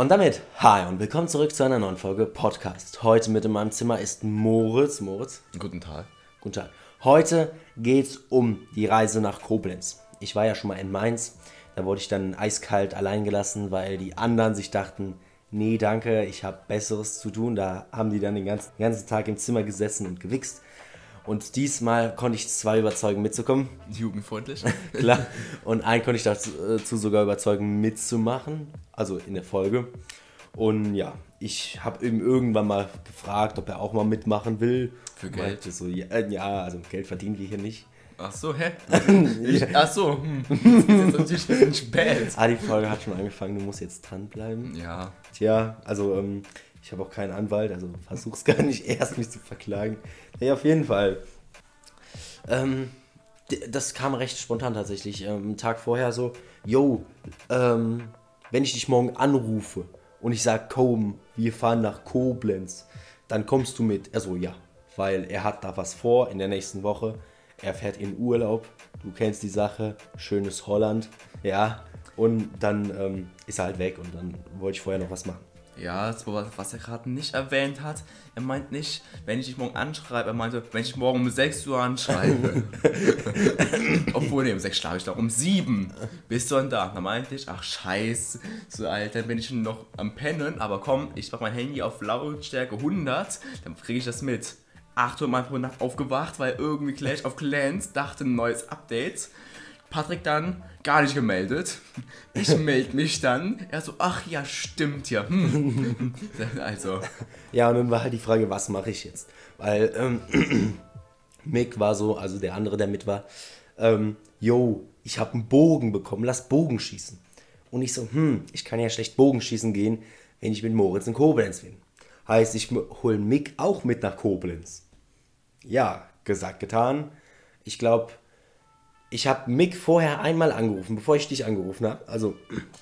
Und damit, hi und willkommen zurück zu einer neuen Folge Podcast. Heute mit in meinem Zimmer ist Moritz. Moritz. Guten Tag. Guten Tag. Heute geht's um die Reise nach Koblenz. Ich war ja schon mal in Mainz. Da wurde ich dann eiskalt allein gelassen, weil die anderen sich dachten, nee, danke, ich habe Besseres zu tun. Da haben die dann den ganzen, den ganzen Tag im Zimmer gesessen und gewichst. Und diesmal konnte ich zwei überzeugen, mitzukommen. Jugendfreundlich. Klar. Und einen konnte ich dazu äh, sogar überzeugen, mitzumachen. Also in der Folge. Und ja, ich habe ihm irgendwann mal gefragt, ob er auch mal mitmachen will. Für Geld? So, ja, äh, ja, also Geld verdienen wir hier nicht. Ach so, hä? Ich, ach so, hm. Das ist natürlich ein bisschen spät. Ah, die Folge hat schon angefangen, du musst jetzt dranbleiben. Ja, Tja, also ähm, ich habe auch keinen Anwalt, also versuch's gar nicht erst, mich zu verklagen. Nee, auf jeden Fall. Ähm, das kam recht spontan tatsächlich. Ähm, einen Tag vorher so, yo, ähm, wenn ich dich morgen anrufe und ich sag, komm, wir fahren nach Koblenz, dann kommst du mit. Er so, ja, weil er hat da was vor in der nächsten Woche. Er fährt in Urlaub, du kennst die Sache, schönes Holland, ja. Und dann ähm, ist er halt weg und dann wollte ich vorher noch was machen. Ja, das war, was er gerade nicht erwähnt hat. Er meint nicht, wenn ich dich morgen anschreibe, er meinte, wenn ich morgen um 6 Uhr anschreibe. Obwohl, nee, um 6 schlafe ich doch, um 7 bist du dann da. Da meinte ich, ach scheiße, so Alter, dann bin ich noch am Pennen, aber komm, ich mach mein Handy auf Lautstärke 100, dann kriege ich das mit. 8 Mal pro Nacht aufgewacht, weil irgendwie Clash of Clans dachte ein neues Update. Patrick dann gar nicht gemeldet. Ich melde mich dann. Er so, ach ja, stimmt ja. Hm. Also, Ja, und dann war halt die Frage, was mache ich jetzt? Weil ähm, Mick war so, also der andere, der mit war, ähm, yo, ich habe einen Bogen bekommen, lass Bogen schießen. Und ich so, hm, ich kann ja schlecht Bogenschießen gehen, wenn ich mit Moritz in Koblenz bin. Heißt, ich hole Mick auch mit nach Koblenz. Ja, gesagt, getan. Ich glaube, ich habe Mick vorher einmal angerufen, bevor ich dich angerufen habe. Also,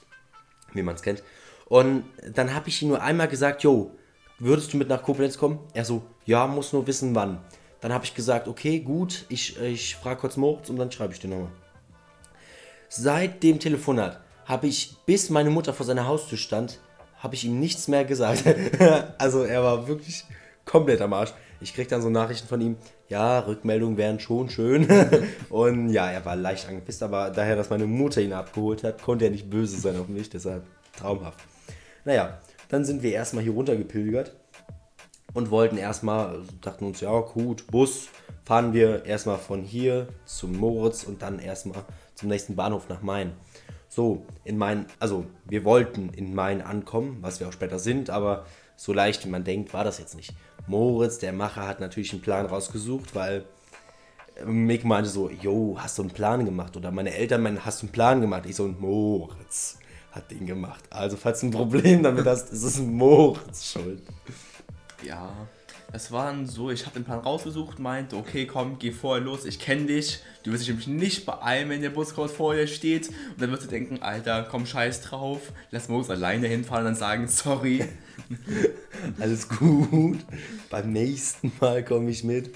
wie man es kennt. Und dann habe ich ihm nur einmal gesagt, jo, würdest du mit nach Koblenz kommen? Er so, ja, muss nur wissen, wann. Dann habe ich gesagt, okay, gut, ich, ich frage kurz Moritz und dann schreibe ich dir nochmal. Seit dem Telefonat habe ich, bis meine Mutter vor seiner Haustür stand, habe ich ihm nichts mehr gesagt. also er war wirklich komplett am Arsch. Ich krieg dann so Nachrichten von ihm, ja, Rückmeldungen wären schon schön. und ja, er war leicht angepisst, aber daher, dass meine Mutter ihn abgeholt hat, konnte er nicht böse sein auf mich, deshalb traumhaft. Naja, dann sind wir erstmal hier runtergepilgert und wollten erstmal, also dachten uns, ja gut, Bus, fahren wir erstmal von hier zum Moritz und dann erstmal zum nächsten Bahnhof nach Main. So, in Main, also wir wollten in Main ankommen, was wir auch später sind, aber so leicht wie man denkt, war das jetzt nicht. Moritz, der Macher, hat natürlich einen Plan rausgesucht, weil Mick meinte so, yo, hast du einen Plan gemacht? Oder meine Eltern meinen, hast du einen Plan gemacht? Ich so, Moritz hat den gemacht. Also falls du ein Problem damit hast, ist es Moritz schuld. ja. Das war dann so, ich habe den Plan rausgesucht, meinte, okay, komm, geh vorher los, ich kenne dich. Du wirst dich nämlich nicht beeilen, wenn der Bus kurz vor dir steht. Und dann wirst du denken, Alter, komm, scheiß drauf. Lass Moritz alleine hinfahren und dann sagen, sorry. Alles gut. Beim nächsten Mal komme ich mit.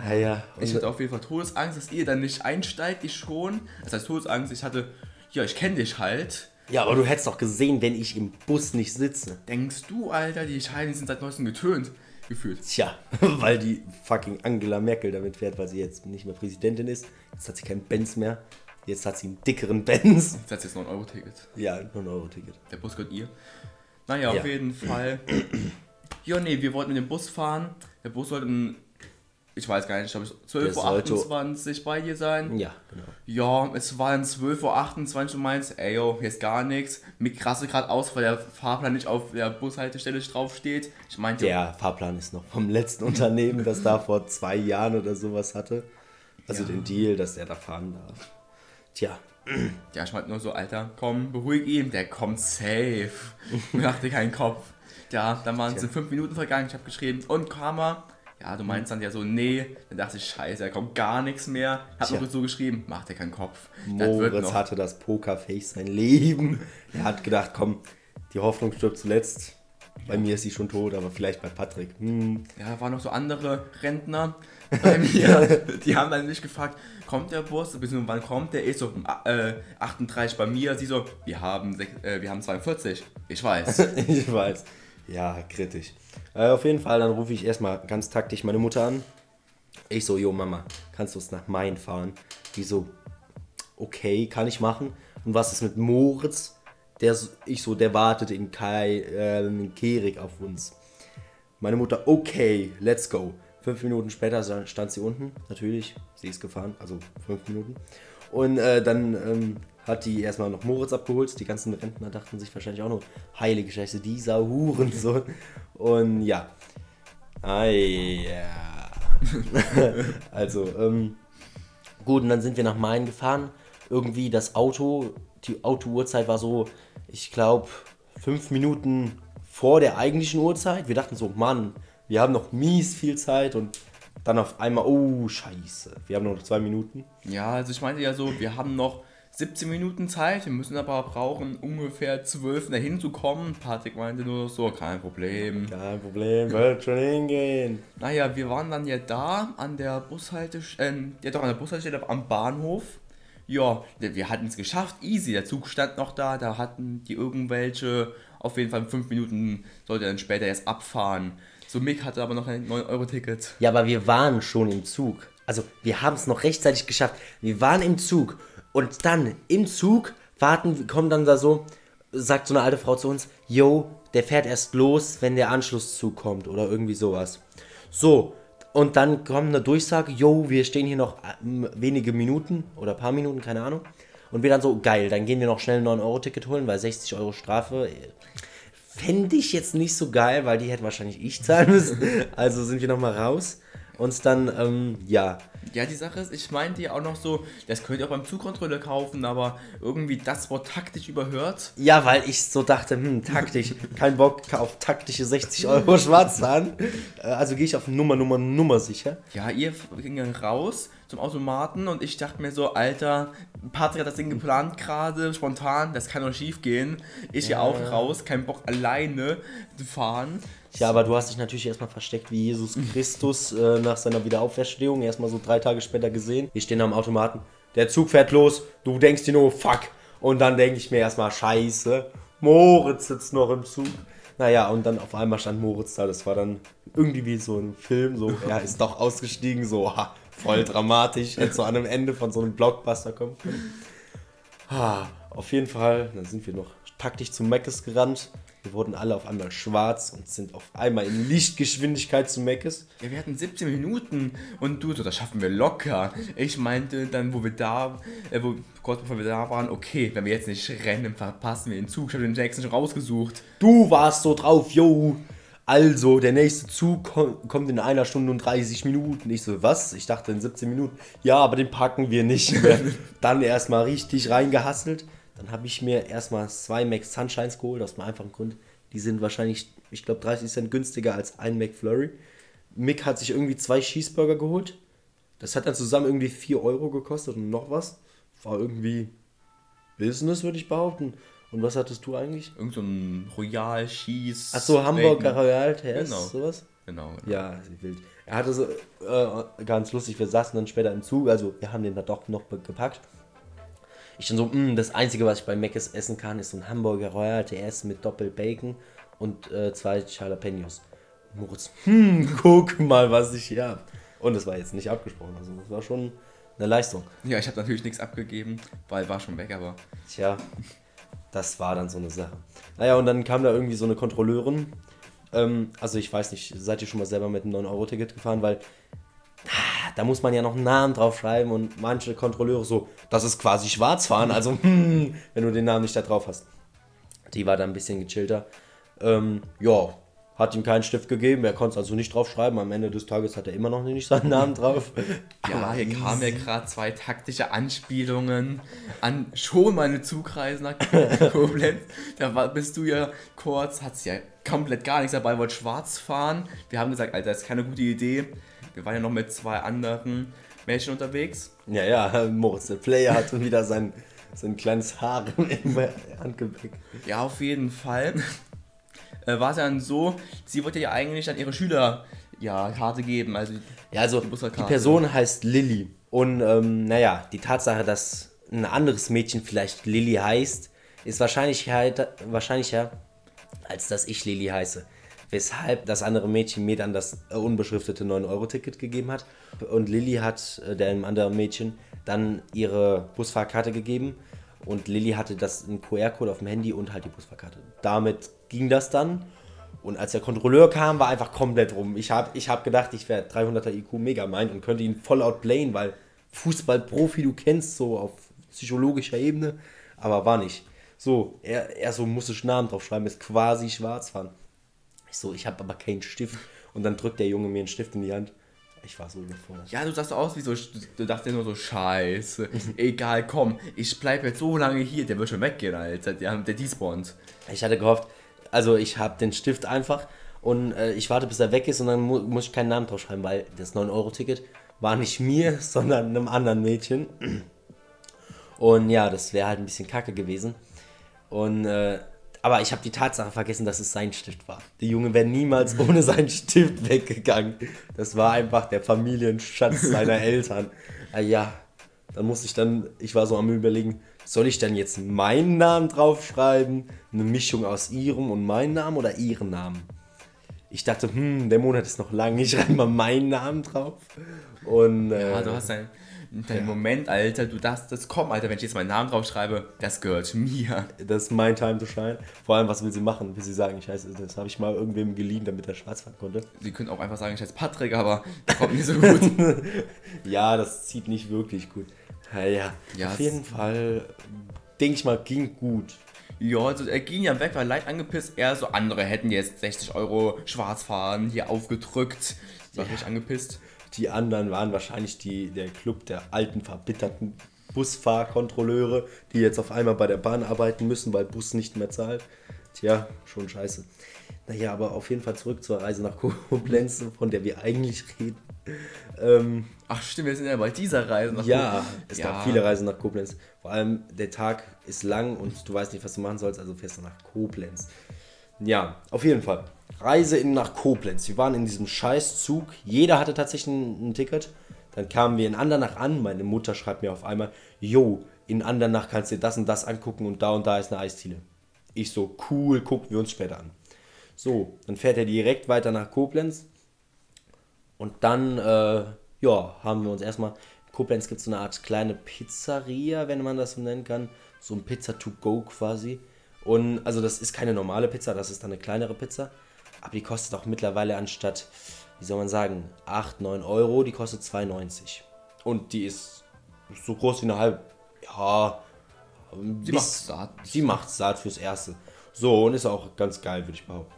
Naja, Ich hatte auf jeden Fall Todesangst, dass ihr dann nicht einsteigt, ich schon. Das heißt Todesangst, ich hatte, ja, ich kenne dich halt. ja, aber du hättest doch gesehen, wenn ich im Bus nicht sitze. Denkst du, Alter, die Scheine sind seit neuestem getönt gefühlt. Tja, weil die fucking Angela Merkel damit fährt, weil sie jetzt nicht mehr Präsidentin ist. Jetzt hat sie keinen Benz mehr. Jetzt hat sie einen dickeren Benz. Jetzt hat jetzt noch ein Euro-Ticket. Ja, nur ein Euro-Ticket. Der Bus gehört ihr. Naja, Ja. auf jeden Fall. Ja, nee, wir wollten mit dem Bus fahren. Der Bus sollte um, ich weiß gar nicht, glaube ich, Der sollte- 12.28 Uhr bei dir sein. Ja, genau. Ja, es waren 12.28 Uhr, du meinst, ey, yo, hier ist gar nichts. Mir krasse gerade aus, weil der Fahrplan nicht auf der Bushaltestelle drauf steht. Ich meinte, Der Fahrplan ist noch vom letzten Unternehmen, das da vor zwei Jahren oder sowas hatte. Also Ja. den Deal, dass der da fahren darf. Tja, ja, ich meinte nur so, Alter, komm, beruhig ihn, der kommt safe. Mach dir keinen Kopf. Ja, dann waren es fünf Minuten vergangen, ich habe geschrieben, und Karma. Ja, du meinst dann ja so, nee. Dann dachte ich, scheiße, da kommt gar nichts mehr. Hab Tja. noch so geschrieben, mach dir keinen Kopf. Moritz hatte das Pokerface sein Leben. Er hat gedacht, komm, die Hoffnung stirbt zuletzt. Bei mir ist sie schon tot, aber vielleicht bei Patrick. Hm. Ja, waren noch so andere Rentner bei mir. die haben dann mich gefragt, kommt der Bus? Beziehungsweise wann kommt der? Ich so, äh, 38 bei mir. Sie so, wir haben, äh, wir haben 42. Ich weiß. ich weiß. Ja, kritisch. Äh, auf jeden Fall, dann rufe ich erstmal ganz taktisch meine Mutter an. Ich so, jo Mama, kannst du uns nach Main fahren? Die so, okay, kann ich machen. Und was ist mit Moritz? Der, ich so, der wartet in Kai, äh, in Kerik auf uns. Meine Mutter, okay, let's go. Fünf Minuten später stand sie unten, natürlich, sie ist gefahren, also fünf Minuten. Und äh, dann ähm, hat die erstmal noch Moritz abgeholt. Die ganzen Rentner dachten sich wahrscheinlich auch nur, heilige Scheiße, dieser Hurensohn. Und ja. Ah, ja. also, ähm, gut, und dann sind wir nach Main gefahren. Irgendwie das Auto, die Autouhrzeit war so, ich glaube, fünf Minuten vor der eigentlichen Uhrzeit. Wir dachten so, Mann, wir haben noch mies viel Zeit und dann auf einmal, oh, scheiße, wir haben nur noch zwei Minuten. Ja, also ich meinte ja so, wir haben noch 17 Minuten Zeit, wir müssen aber brauchen ungefähr 12 dahin zu kommen. Patrick meinte nur so, kein Problem. Kein Problem, wird schon hingehen. Naja, wir waren dann ja da an der Bushaltestelle, ähm, ja doch an der Bushaltestelle am Bahnhof. Ja, wir hatten es geschafft, easy. Der Zug stand noch da, da hatten die irgendwelche, auf jeden Fall in 5 Minuten sollte dann später erst abfahren. So Mick hatte aber noch ein 9-Euro-Ticket. Ja, aber wir waren schon im Zug. Also, wir haben es noch rechtzeitig geschafft. Wir waren im Zug. Und dann im Zug warten, kommen dann da so, sagt so eine alte Frau zu uns, yo, der fährt erst los, wenn der Anschlusszug kommt oder irgendwie sowas. So, und dann kommt eine Durchsage, yo, wir stehen hier noch ähm, wenige Minuten oder paar Minuten, keine Ahnung. Und wir dann so, geil, dann gehen wir noch schnell ein 9-Euro-Ticket holen, weil 60 Euro Strafe fände ich jetzt nicht so geil, weil die hätte wahrscheinlich ich zahlen müssen. Also sind wir nochmal raus. Und dann, ähm, ja, Ja, die Sache ist, ich meinte ja auch noch so, das könnt ihr auch beim Zugkontrolle kaufen, aber irgendwie das Wort taktisch überhört. Ja, weil ich so dachte, hm, taktisch, kein Bock auf taktische 60 Euro Schwarzfahren. Äh, Also gehe ich auf Nummer, Nummer, Nummer sicher. Ja, ihr ging dann raus zum Automaten und ich dachte mir so, Alter, Patrick hat das Ding geplant gerade, spontan, das kann doch schief gehen. Ich ja auch raus, kein Bock alleine zu fahren. Ja, aber du hast dich natürlich erstmal versteckt wie Jesus Christus äh, nach seiner Wiederauferstehung. Erstmal so drei Tage später gesehen. Wir stehen am Automaten. Der Zug fährt los. Du denkst dir nur, fuck. Und dann denke ich mir erstmal, scheiße. Moritz sitzt noch im Zug. Naja, und dann auf einmal stand Moritz da. Das war dann irgendwie wie so ein Film. So, er ist doch ausgestiegen. So, ha, voll dramatisch. Hätte so an einem Ende von so einem Blockbuster kommen können. Ah, auf jeden Fall, dann sind wir noch taktisch zu Meckes gerannt. Wir wurden alle auf einmal schwarz und sind auf einmal in Lichtgeschwindigkeit zu Meckes. Ja, wir hatten 17 Minuten und du so, das schaffen wir locker. Ich meinte dann, wo wir da, äh, wo, kurz bevor wir da waren, okay, wenn wir jetzt nicht rennen, verpassen wir den Zug. Ich habe den Jackson schon rausgesucht. Du warst so drauf, yo. Also, der nächste Zug kom- kommt in einer Stunde und 30 Minuten. Ich so, was? Ich dachte in 17 Minuten. Ja, aber den packen wir nicht mehr. Dann erstmal richtig reingehasselt. Dann habe ich mir erstmal zwei Mac Sunshines geholt, aus dem einfachen Grund. Die sind wahrscheinlich, ich glaube, 30 Cent günstiger als ein McFlurry. Mick hat sich irgendwie zwei Cheeseburger geholt. Das hat dann zusammen irgendwie 4 Euro gekostet und noch was. War irgendwie Business, würde ich behaupten. Und was hattest du eigentlich? Irgend so ein Royal Cheese. Achso, Hamburger. Royal Test, Genau. sowas? Genau. Ja, wild. Er hatte so, äh, ganz lustig, wir saßen dann später im Zug, also wir haben den da doch noch gepackt. Ich dann so, "Mm, das Einzige, was ich bei Mc's essen kann, ist so ein Hamburger Royal TS mit Doppel-Bacon und äh, zwei Jalapenos. Moritz, hm, guck mal, was ich hier hab. Und das war jetzt nicht abgesprochen, also das war schon eine Leistung. Ja, ich habe natürlich nichts abgegeben, weil war schon weg, aber Tja, das war dann so eine Sache. Naja, und dann kam da irgendwie so eine Kontrolleurin. Ähm, also ich weiß nicht, seid ihr schon mal selber mit einem 9-Euro-Ticket gefahren? Weil da muss man ja noch einen Namen drauf schreiben und manche Kontrolleure so, das ist quasi Schwarzfahren, also hm, wenn du den Namen nicht da drauf hast. Die war da ein bisschen gechillter. Ähm, ja, hat ihm keinen Stift gegeben, er konnte es also nicht drauf schreiben. Am Ende des Tages hat er immer noch nicht seinen Namen drauf. ja, hier kamen ja gerade zwei taktische Anspielungen an schon meine Zugreise nach Koblenz. Da war, bist du ja kurz, hattest ja komplett gar nichts dabei, wollt schwarz fahren. Wir haben gesagt, Alter, das ist keine gute Idee. Wir waren ja noch mit zwei anderen Mädchen unterwegs. Ja, ja, Moritz, der Player hat wieder sein, sein kleines Haar im Handgepäck. Ja, auf jeden Fall. äh, war es ja dann so, sie wollte ja eigentlich an ihre Schüler ja, Karte geben. Also Ja, also Die die. Person heißt Lilly. Und ähm, naja, die Tatsache, dass ein anderes Mädchen vielleicht Lilly heißt, ist wahrscheinlich halt, wahrscheinlicher, als dass ich Lilly heiße. Weshalb das andere Mädchen mir dann das äh, unbeschriftete 9-Euro-Ticket gegeben hat. Und Lilly hat äh, dem anderen Mädchen dann ihre Busfahrkarte gegeben. Und Lilly hatte das einen QR-Code auf dem Handy und halt die Busfahrkarte. Damit ging das dann. Und als der Kontrolleur kam, war einfach komplett rum. Ich habe ich hab gedacht, ich wäre 300er IQ Megamind und könnte ihn voll outplayen, weil Fußballprofi du kennst, so auf psychologischer Ebene, aber war nicht. So, er, er so musste Namen draufschreiben, ist quasi Schwarzfahren. Ich so, ich habe aber keinen Stift. Und dann drückt der Junge mir einen Stift in die Hand. Ich war so überfordert. Ja, du sahst aus wie so, du dachtest nur so, scheiße, egal, komm, ich bleib jetzt so lange hier, der wird schon weggehen, Alter, der, der despawnt. Ich hatte gehofft, also ich habe den Stift einfach und äh, ich warte, bis er weg ist und dann mu muss ich keinen Namen draufschreiben, weil das 9-Euro-Ticket war nicht mir, sondern einem anderen Mädchen. Und ja, das wäre halt ein bisschen kacke gewesen. Und, äh, aber ich habe die Tatsache vergessen, dass es sein Stift war. Der Junge wäre niemals ohne seinen Stift weggegangen. Das war einfach der Familienschatz seiner Eltern. Ah, ja, dann musste ich dann, ich war so am überlegen, soll ich dann jetzt meinen Namen draufschreiben? Eine Mischung aus ihrem und meinem Namen oder ihren Namen? Ich dachte, hm, der Monat ist noch lang, ich schreibe mal meinen Namen drauf. Und äh, Ja, du hast deinen dein Moment, Alter, du darfst das kommen, Alter, wenn ich jetzt meinen Namen draufschreibe, das gehört mir. das ist mein Time to shine. Vor allem, was will sie machen? Will sie sagen, ich heiße, das habe ich mal irgendwem geliehen, damit er schwarz fahren konnte? Sie können auch einfach sagen, ich heiße Patrick, aber das kommt nicht so gut. Ja, das zieht nicht wirklich gut. Ja, ja. Ja, Auf jeden Fall, denke ich mal, ging gut. ja, also er ging ja weg, war leicht angepisst. Er so, andere hätten jetzt 60 Euro schwarz fahren, hier aufgedrückt. War richtig angepisst. Die anderen waren wahrscheinlich die, der Club der alten, verbitterten Busfahrkontrolleure, die jetzt auf einmal bei der Bahn arbeiten müssen, weil Bus nicht mehr zahlt. Tja, schon scheiße. Naja, aber auf jeden Fall zurück zur Reise nach Koblenz, von der wir eigentlich reden. Ähm, Ach stimmt, wir sind ja bei dieser Reise. nach ja, es Ja. gab viele Reisen nach Koblenz. Vor allem der Tag ist lang und du weißt nicht, was du machen sollst, also fährst du nach Koblenz. Ja, auf jeden Fall. Reise in nach Koblenz. Wir waren in diesem Scheißzug. Jeder hatte tatsächlich ein, ein Ticket. Dann kamen wir in Andernach an. Meine Mutter schreibt mir auf einmal, Jo, in Andernach kannst du dir das und das angucken und da und da ist eine Eisdiele. Ich so, cool, gucken wir uns später an. So, dann fährt er direkt weiter nach Koblenz. Und dann, äh, ja, haben wir uns erstmal. In Koblenz gibt es so eine Art kleine Pizzeria, wenn man das so nennen kann. So ein Pizza to go quasi. Und also, das ist keine normale Pizza, das ist dann eine kleinere Pizza. Aber die kostet auch mittlerweile anstatt, wie soll man sagen, 8, 9 Euro, die kostet 2,90. Und die ist so groß wie eine halbe. Ja, Sie macht satt. Sie macht satt fürs Erste. So, und ist auch ganz geil, würde ich behaupten.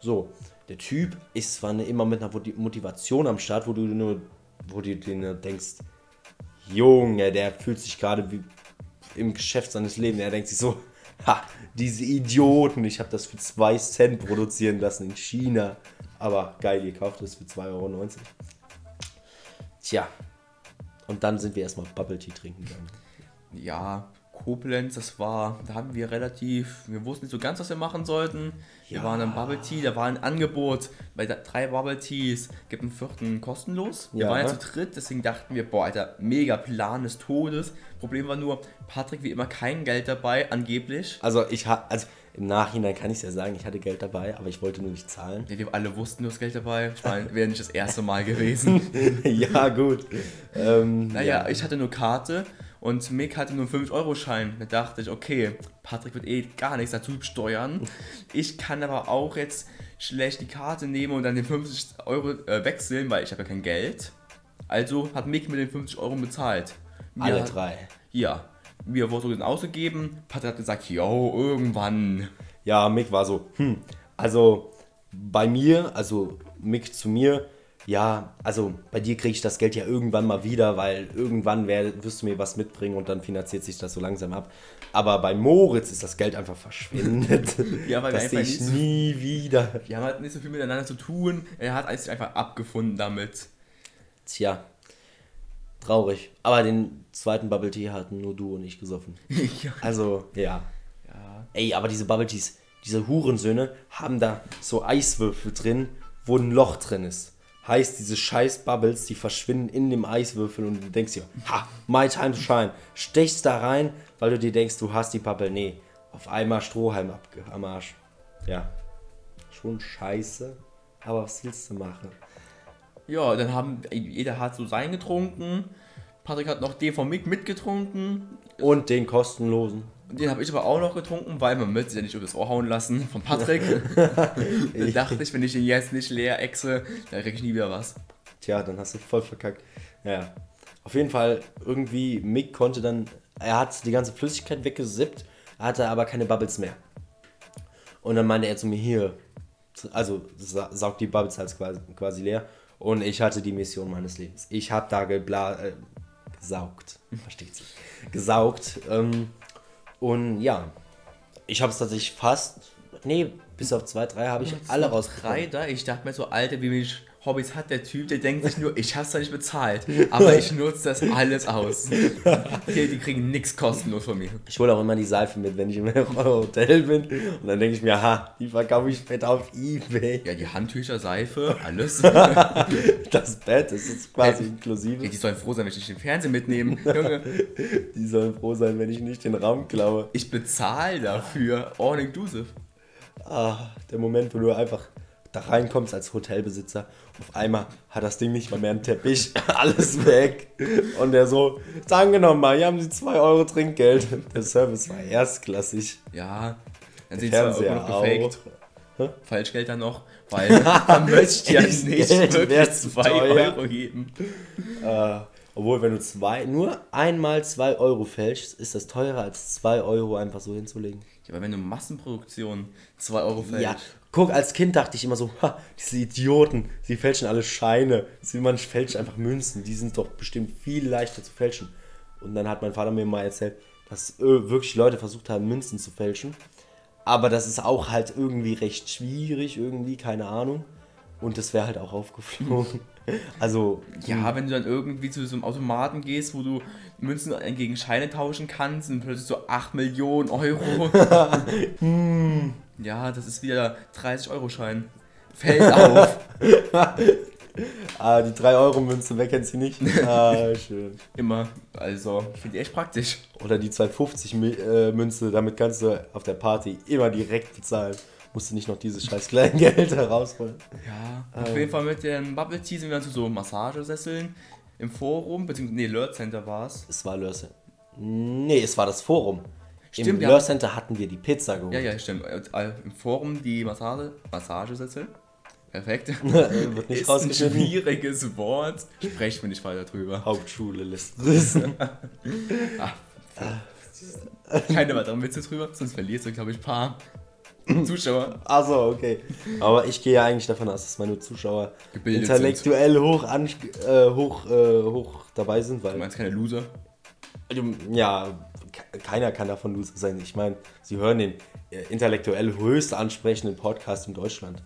So, der Typ ist zwar immer mit einer Moti- Motivation am Start, wo du nur, wo du dir nur denkst, Junge, der fühlt sich gerade wie im Geschäft seines Lebens. Er denkt sich so, ha, diese Idioten, ich habe das für 2 Cent produzieren lassen in China. Aber geil, gekauft ist für 2,90 Euro. Tja. Und dann sind wir erstmal Bubble Tea trinken gegangen. Ja, Koblenz, das war, da haben wir relativ, wir wussten nicht so ganz, was wir machen sollten. Wir Ja. waren im Bubble Tea, da war ein Angebot bei drei Bubble Teas, gibt einen vierten kostenlos. Wir Ja. waren ja zu dritt, deswegen dachten wir, boah, Alter, mega Plan des Todes. Problem war nur, Patrick wie immer kein Geld dabei, angeblich. Also ich ha also im Nachhinein kann ich ja sagen, ich hatte Geld dabei, aber ich wollte nur nicht zahlen. Ja, wir alle wussten, du hast Geld dabei. Ich meine, wäre nicht das erste Mal gewesen. ja, gut. Ähm, Naja, ich hatte nur Karte und Mick hatte nur einen 5-Euro-Schein. Da dachte ich, okay, Patrick wird eh gar nichts dazu steuern. Ich kann aber auch jetzt schlecht die Karte nehmen und dann den 50 Euro äh, wechseln, weil ich habe ja kein Geld. Also hat Mick mir den 50 Euro bezahlt. Mir alle drei. Ja, mir wurde den ausgegeben. Patrick hat gesagt, yo, irgendwann. Ja, Mick war so, hm, also bei mir, also Mick zu mir, ja, also bei dir kriege ich das Geld ja irgendwann mal wieder, weil irgendwann wär, wirst du mir was mitbringen und dann finanziert sich das so langsam ab. Aber bei Moritz ist das Geld einfach verschwindet. Ja, weil wir das sehe einfach ich so- nie wieder. Wir haben halt nicht so viel miteinander zu tun. Er hat sich einfach abgefunden damit. Tja, traurig. Aber den zweiten Bubble Tea hatten nur du und ich gesoffen. ja. Also, ja. ja. Ey, aber diese Bubble Teas, diese Hurensöhne haben da so Eiswürfel drin, wo ein Loch drin ist. Heißt, diese scheiß Bubbles, die verschwinden in dem Eiswürfel und du denkst dir, ha, my time to shine. Stechst da rein, weil du dir denkst, du hast die Bubble. Nee, auf einmal Strohhalm abge am Arsch. Ja, schon scheiße, aber was willst du machen? Ja, dann haben, jeder hat so sein getrunken. Patrick hat noch den von Mick mitgetrunken. Und den kostenlosen. Den habe ich aber auch noch getrunken, weil man möchte sich ja nicht über das Ohr hauen lassen von Patrick. dann dachte ich, wenn ich ihn jetzt nicht leer exe, dann krieg ich nie wieder was. Tja, dann hast du voll verkackt. Ja. Auf jeden Fall, irgendwie, Mick konnte dann, er hat die ganze Flüssigkeit weggesippt, hatte aber keine Bubbles mehr. Und dann meinte er zu mir, hier, also sa saugt die Bubbles halt quasi, quasi leer. Und ich hatte die Mission meines Lebens. Ich habe da gebla äh, gesaugt. Versteht sich. Gesaugt. Ähm, und ja, ich habe es tatsächlich fast, nee, bis auf zwei, drei habe ich alle raus. Drei da? Ich dachte mir so, Alter, wie wenig Hobbys hat der Typ, der denkt sich nur, ich hab's da nicht bezahlt, aber ich nutze das alles aus. Okay, die kriegen nichts kostenlos von mir. Ich hole auch immer die Seife mit, wenn ich im Hotel bin. Und dann denke ich mir, ha, die verkaufe ich später auf Ebay. Ja, die Handtücher, Seife, alles. das Bett das ist quasi inklusive. Ja, die sollen froh sein, wenn ich nicht den Fernseher mitnehme. Junge. Die sollen froh sein, wenn ich nicht den Raum klaue. Ich bezahle dafür. All inclusive. Ah, der Moment, wo du einfach da reinkommst als Hotelbesitzer, auf einmal hat das Ding nicht mal mehr einen Teppich, alles weg. Und der so, danke nochmal, hier haben Sie 2 Euro Trinkgeld. Der Service war erstklassig. Ja, dann sind 2 Euro noch gefaked. Hä? Falschgeld dann noch, weil man möchte ja nicht wirklich 2 Euro geben. Äh, obwohl, wenn du zwei, nur einmal 2 Euro fälschst, ist das teurer als 2 Euro einfach so hinzulegen. Ja, aber wenn du Massenproduktion 2 Euro fälschst. Ja, guck, als Kind dachte ich immer so, ha, diese Idioten, sie fälschen alle Scheine. Man fälscht einfach Münzen, die sind doch bestimmt viel leichter zu fälschen. Und dann hat mein Vater mir mal erzählt, dass äh, wirklich Leute versucht haben, Münzen zu fälschen. Aber das ist auch halt irgendwie recht schwierig, irgendwie, keine Ahnung. Und das wäre halt auch aufgeflogen. Also. Ja, wenn du dann irgendwie zu so einem Automaten gehst, wo du Münzen gegen Scheine tauschen kannst und plötzlich so 8 Millionen Euro. hm. Ja, das ist wieder 30-Euro-Schein. Fällt auf. ah, die 3-Euro-Münze, wer kennt sie nicht? Ah, schön. Immer. Also, ich finde die echt praktisch. Oder die 2,50-Münze, damit kannst du auf der Party immer direkt bezahlen. Musst du nicht noch dieses scheiß Kleingeld herausholen. Ja, auf ähm. jeden Fall mit den Bubble Tea sind wir dann zu so Massagesesseln im Forum, beziehungsweise, nee, Lurt Center war es. Es war Lurt Center. Nee, es war das Forum. Stimmt, Im Lure Center hatten wir die Pizza geholt. Ja, ja, stimmt. Äh, Im Forum die Massage, Massagesessel. Perfekt. Wird nicht ist ein schwieriges Wort. Sprechen wir nicht weiter drüber. Hauptschule lässt. Ach, keine weiteren Witze drüber, sonst verlierst du, glaube ich, ein paar Zuschauer. Achso, okay. Aber ich gehe ja eigentlich davon aus, dass meine Zuschauer Gebildet intellektuell sind. hoch, an, äh, hoch, äh, hoch dabei sind. Weil, du meinst keine Loser? Ja, keiner kann davon Loser sein. Ich meine, sie hören den äh, intellektuell höchst ansprechenden Podcast in Deutschland.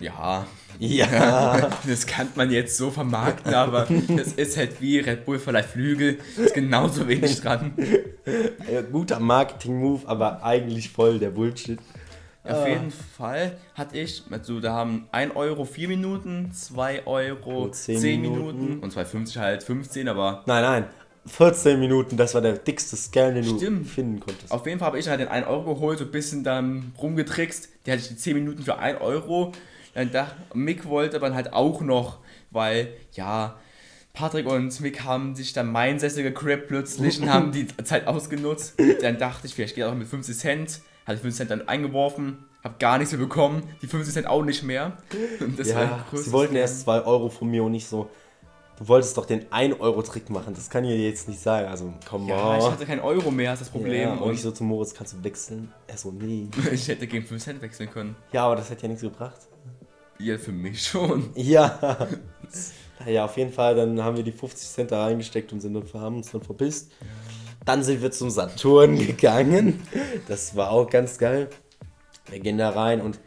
Ja. Ja. Das kann man jetzt so vermarkten, aber das ist halt wie Red Bull vielleicht Flügel. Ist genauso wenig dran. Guter Marketing-Move, aber eigentlich voll der Bullshit. Auf ah. jeden Fall hatte ich, also da haben 1 Euro 4 Minuten, 2 Euro 10, 10 Minuten. Minuten und 2,50 halt 15, aber. Nein, nein, 14 Minuten, das war der dickste Scale, den Stimmt. du finden konntest. Auf jeden Fall habe ich halt den 1 Euro geholt, so ein bisschen dann rumgetrickst. Der hatte ich die 10 Minuten für 1 Euro. Dann dachte, Mick wollte aber halt auch noch, weil, ja, Patrick und Mick haben sich dann mein Sessel gecrippt plötzlich und haben die Zeit ausgenutzt. Dann dachte ich, vielleicht geht auch mit 50 Cent. Hatte 50 Cent dann eingeworfen, habe gar nichts mehr bekommen, die 50 Cent auch nicht mehr. Ja, sie wollten erst 2 Euro von mir und nicht so. Du wolltest doch den 1-Euro-Trick machen, das kann dir jetzt nicht sagen. Also, komm ja, mal. ich hatte keinen Euro mehr, ist das Problem. Ja, und ich so zu Moritz, kannst du wechseln? Er so, nee. ich hätte gegen 5 Cent wechseln können. Ja, aber das hätte ja nichts gebracht. Ja, für mich schon. Ja. naja, auf jeden Fall, dann haben wir die 50 Cent da reingesteckt und sind dann, haben uns dann verpisst. Dann sind wir zum Saturn gegangen. Das war auch ganz geil. Wir gehen da rein und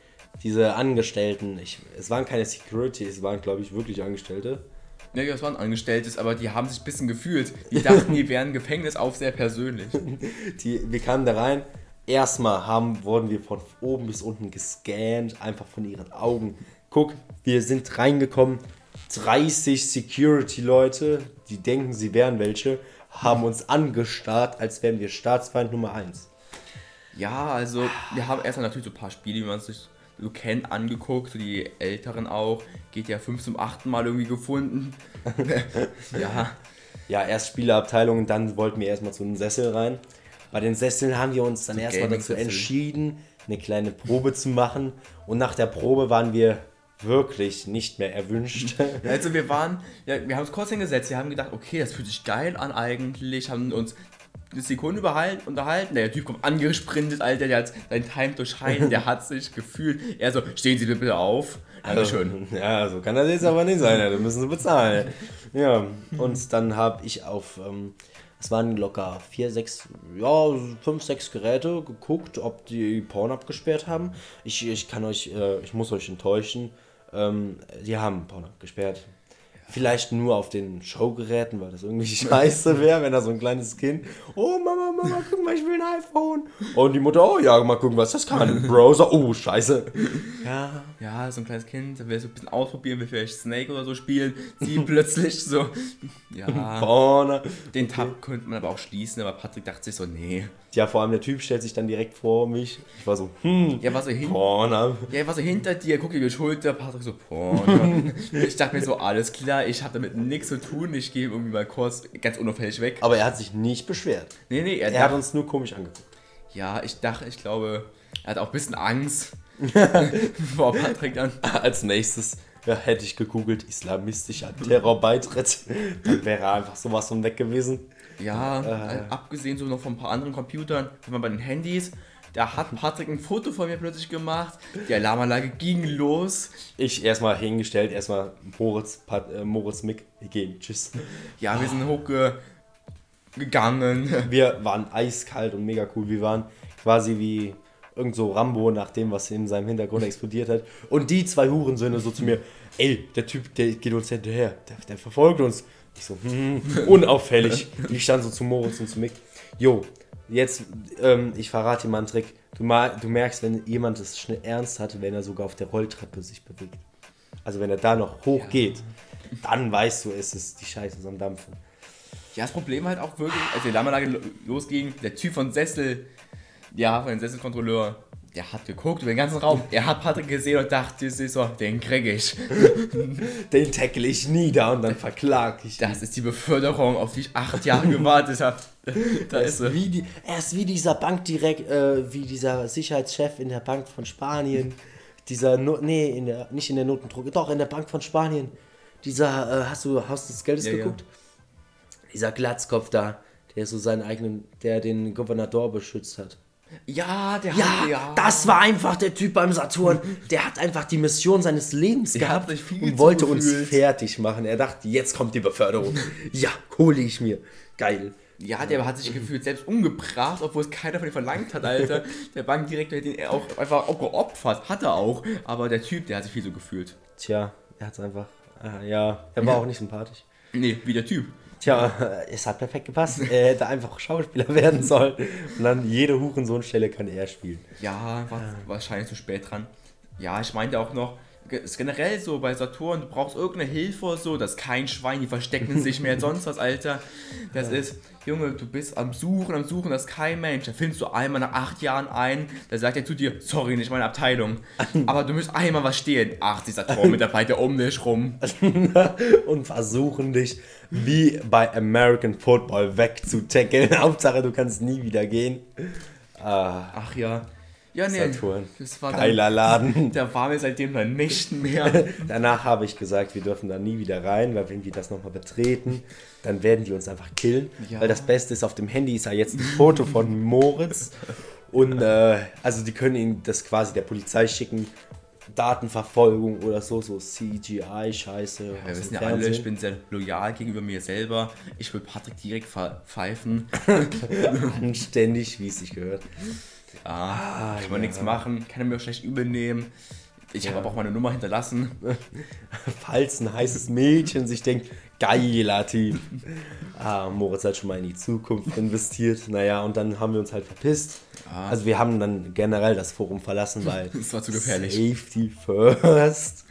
diese Angestellten, ich, es waren keine Security, es waren, glaube ich, wirklich Angestellte Ne, das waren Angestellte, aber die haben sich ein bisschen gefühlt. Die dachten, die wären Gefängnis auf sehr persönlich. Die, wir kamen da rein, Erstmal haben, wurden wir von oben bis unten gescannt, einfach von ihren Augen. Guck, wir sind reingekommen, 30 Security-Leute, die denken, sie wären welche, haben uns angestarrt, als wären wir Staatsfeind Nummer 1. Ja, also wir haben erstmal natürlich so ein paar Spiele, wie man sich so kennt, angeguckt, so die älteren auch. Geht ja fünf zum achten Mal irgendwie gefunden. ja. Ja, erst Spieleabteilung und dann wollten wir erstmal zu den Sessel rein. Bei den Sesseln haben wir uns dann erstmal dazu entschieden, eine kleine Probe zu machen. Und nach der Probe waren wir wirklich nicht mehr erwünscht. Also wir waren, ja, wir haben uns kurz hingesetzt, wir haben gedacht, okay, das fühlt sich geil an eigentlich, haben uns eine Sekunde überhalten, unterhalten, der Typ kommt angesprintet, Alter, der hat sein Time Shine, der hat sich gefühlt, er so, stehen Sie bitte auf, Dankeschön. Ja, so kann das jetzt aber nicht sein, da müssen sie bezahlen. Ja, und dann habe ich auf, ähm, es waren locker vier, sechs, ja, fünf, sechs Geräte geguckt, ob die Porn abgesperrt haben. Ich, ich kann euch, äh, ich muss euch enttäuschen, ähm, die haben Porn abgesperrt. Vielleicht nur auf den Showgeräten, weil das irgendwie scheiße wäre, wenn da so ein kleines Kind, oh Mama, Mama, guck mal, ich will ein iPhone. Und die Mutter, oh ja, mal gucken, was das kann. Browser, oh scheiße. Ja, Ja, so ein kleines Kind, der will so ein bisschen ausprobieren, will vielleicht Snake oder so spielen, sie plötzlich so, ja, Porn. den Tab könnte man aber auch schließen, aber Patrick dachte sich so, nee. Ja, vor allem der Typ stellt sich dann direkt vor mich. Ich war so, hm, Ja, war so hin. Ja, war so hinter dir, guck dir die Schulter, Patrick so, Porn. ich dachte mir so, alles klar, ich habe damit nichts zu tun, ich gehe irgendwie mal kurz ganz unauffällig weg. Aber er hat sich nicht beschwert. Nee, nee, er Er hat uns nur komisch angeguckt. ja, ich dachte, ich glaube, er hat auch ein bisschen Angst vor Patrick dann. Als nächstes ja, hätte ich gegoogelt, islamistischer Terrorbeitritt. Dann wäre einfach sowas von weg gewesen. Ja, äh, abgesehen so noch von ein paar anderen Computern, wenn man bei den Handys, da hat Patrick ein Foto von mir plötzlich gemacht, die Alarmanlage ging los. Ich erstmal hingestellt, erstmal Moritz, Pat, äh, Moritz Mick, wir gehen, tschüss. Ja, wir sind hochgegangen. Wir waren eiskalt und mega cool. Wir waren quasi wie irgend so Rambo nach dem, was in seinem Hintergrund explodiert hat. Und die zwei Hurensöhne so zu mir, ey, der Typ, der geht uns hinterher, der, der verfolgt uns. Ich so, hm, unauffällig. Ich stand so zu Moritz und zu Mick. Jo, jetzt, ähm, ich verrate dir mal einen Trick. Du, ma du merkst, wenn jemand es schnell ernst hat, wenn er sogar auf der Rolltreppe sich bewegt. Also wenn er da noch hoch geht, dann weißt du, es ist die Scheiße am Dampfen. Ja, das Problem halt auch wirklich, als die Alarmanlage lo- losging, der Typ von Sessel, ja, von dem Sesselkontrolleur, der hat geguckt über den ganzen Raum. Er hat Patrick gesehen und dachte sich so, den krieg ich. Den tackle ich nieder und dann verklag ich ihn. Das ist die Beförderung, auf die ich acht Jahre gewartet habe. Da Er ist wie die, er ist wie dieser Bankdirekt, äh, wie dieser Sicherheitschef in der Bank von Spanien. Dieser, no nee, in der, nicht in der Notendrucke, doch in der Bank von Spanien. Dieser, äh, hast du Haus des Geldes Ja, ja. geguckt? Dieser Glatzkopf da, der so seinen eigenen, der den Gouverneur beschützt hat. Ja, der Ja, hat, ja. das war einfach der Typ beim Saturn. Der hat einfach die Mission seines Lebens Der gehabt hat und wollte uns fertig machen. Er dachte, jetzt kommt die Beförderung. ja, hole ich mir. Geil. Ja, der hat sich gefühlt selbst umgebracht, obwohl es keiner von ihm verlangt hat, Alter. Der Bankdirektor hätte ihn auch einfach auch geopfert, hat er auch. Aber der Typ, der hat sich viel so gefühlt. Tja, er hat's einfach. Äh, ja, der war auch nicht sympathisch. Nee, wie der Typ. Tja, äh, es hat perfekt gepasst. Er hätte einfach Schauspieler werden sollen. Und dann jede Hurensohnstelle kann er spielen. Ja, war wahrscheinlich zu spät dran. Ja, ich meinte auch noch, ist generell so bei Saturn, du brauchst irgendeine Hilfe so, das ist kein Schwein, die verstecken sich mehr, sonst was, Alter. Das ist, Junge, du bist am Suchen, am Suchen, das ist kein Mensch. Da findest du einmal nach acht Jahren ein, da sagt er zu dir, sorry, nicht meine Abteilung. Aber du musst einmal was stehen. Ach, dieser Saturn-Mitarbeiter um dich rum. Und versuchen dich wie bei American Football wegzutackeln. Hauptsache, du kannst nie wieder gehen. Ah, Ach ja. Ja, nee. Saturn. Das war Geiler Laden. dann, der war mir seitdem dann nicht mehr. Danach habe ich gesagt, wir dürfen da nie wieder rein, weil wenn wir das nochmal betreten, dann werden die uns einfach killen. Ja. Weil das Beste ist, auf dem Handy ist ja jetzt ein Foto von Moritz. Und äh, also die können ihn das quasi der Polizei schicken. Datenverfolgung oder so, so CGI-Scheiße. Wir wissen ja alle, ich bin sehr loyal gegenüber mir selber. Ich will Patrick direkt verpfeifen. anständig, wie es sich gehört. Ja, kann man ja. nichts machen, kann er mir auch schlecht übel nehmen. Ich Ja. habe aber auch meine Nummer hinterlassen. Falls ein heißes Mädchen sich denkt, geiler Typ. Ah, Moritz hat schon mal in die Zukunft investiert. Naja, und dann haben wir uns halt verpisst. Ah. Also wir haben dann generell das Forum verlassen, weil Das war zu gefährlich. Safety first.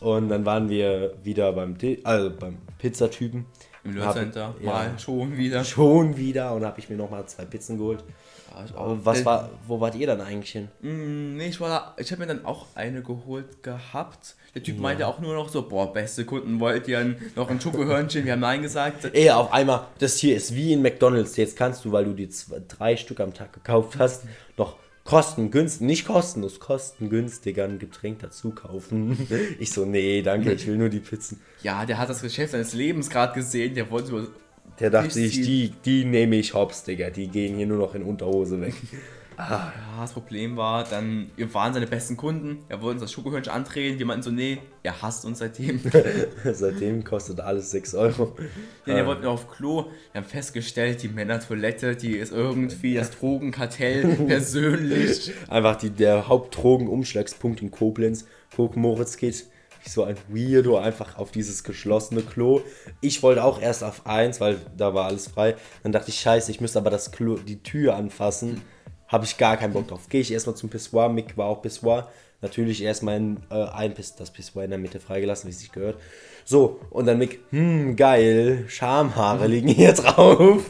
Und dann waren wir wieder beim, also beim Pizzatypen. Im Hab- Löhrcenter. ja. Mal schon wieder. Schon wieder und habe ich mir nochmal zwei Pizzen geholt. Ja, auch. Aber was war, wo wart ihr dann eigentlich hin? Mm, Nee, ich war da, ich habe mir dann auch eine geholt gehabt. Der Typ meinte auch nur noch so, boah, beste Kunden, wollt ihr noch ein Schokohörnchen? Wir haben Nein gesagt. Ey, auf einmal, das hier ist wie in McDonalds. Jetzt kannst du, weil du die zwei, drei Stück am Tag gekauft hast, noch kostengünstig, nicht kostenlos, kostengünstiger ein Getränk dazu kaufen. Ich so, nee, danke, ich will nur die Pizzen. Ja, der hat das Geschäft seines Lebens gerade gesehen, der wollte so, Der dachte sich, die, die nehme ich hops, Digga. Die gehen hier nur noch in Unterhose weg. ja, das Problem war, dann, wir waren seine besten Kunden, er wollte uns das Schokohörnchen andrehen, wir meinten so, nee, er hasst uns seitdem. Seitdem kostet alles 6 Euro. Ja, der wollte nur auf Klo. Wir haben festgestellt, die Männertoilette, die ist irgendwie das Drogenkartell persönlich. Einfach die, der Hauptdrogenumschlagspunkt in Koblenz. Guck, Moritz geht wie so ein Weirdo einfach auf dieses geschlossene Klo. Ich wollte auch erst auf eins, weil da war alles frei. Dann dachte ich, scheiße, ich müsste aber das Klo, die Tür anfassen. Habe ich gar keinen Bock drauf. Gehe ich erstmal zum Pissoir. Mick war auch Pissoir. Natürlich erstmal in, äh, ein Piss, das Pissoir in der Mitte freigelassen, wie es sich gehört. So, und dann Mick, hm, geil, Schamhaare liegen hier drauf.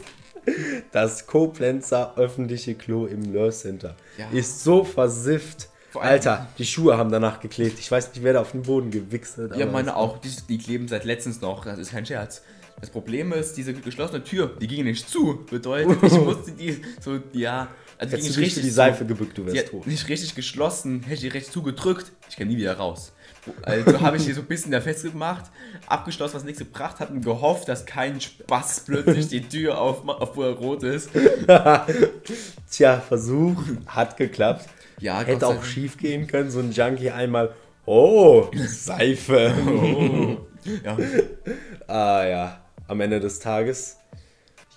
Das Koblenzer öffentliche Klo im Lör Center Ja. ist so versifft. Alter, die Schuhe haben danach geklebt. Ich weiß nicht, wer da auf den Boden gewichst hat. Ja, meine auch, die, die kleben seit letztens noch, das ist kein Scherz. Das Problem ist, diese geschlossene Tür, die ging nicht zu. Bedeutet, ich musste die so, ja, also Hättest du für die Seife gebückt, du wärst tot. nicht richtig geschlossen, hätte ich die recht zugedrückt, ich kann nie wieder raus. Also habe ich die so ein bisschen da festgemacht, abgeschlossen, was nichts gebracht hat und gehofft, dass kein Spaß plötzlich die Tür aufmacht, obwohl er rot ist. Tja, Versuch, hat geklappt. Ja, Hätte auch schief gehen können, so ein Junkie einmal, oh, Seife. Ja, ah ja, am Ende des Tages.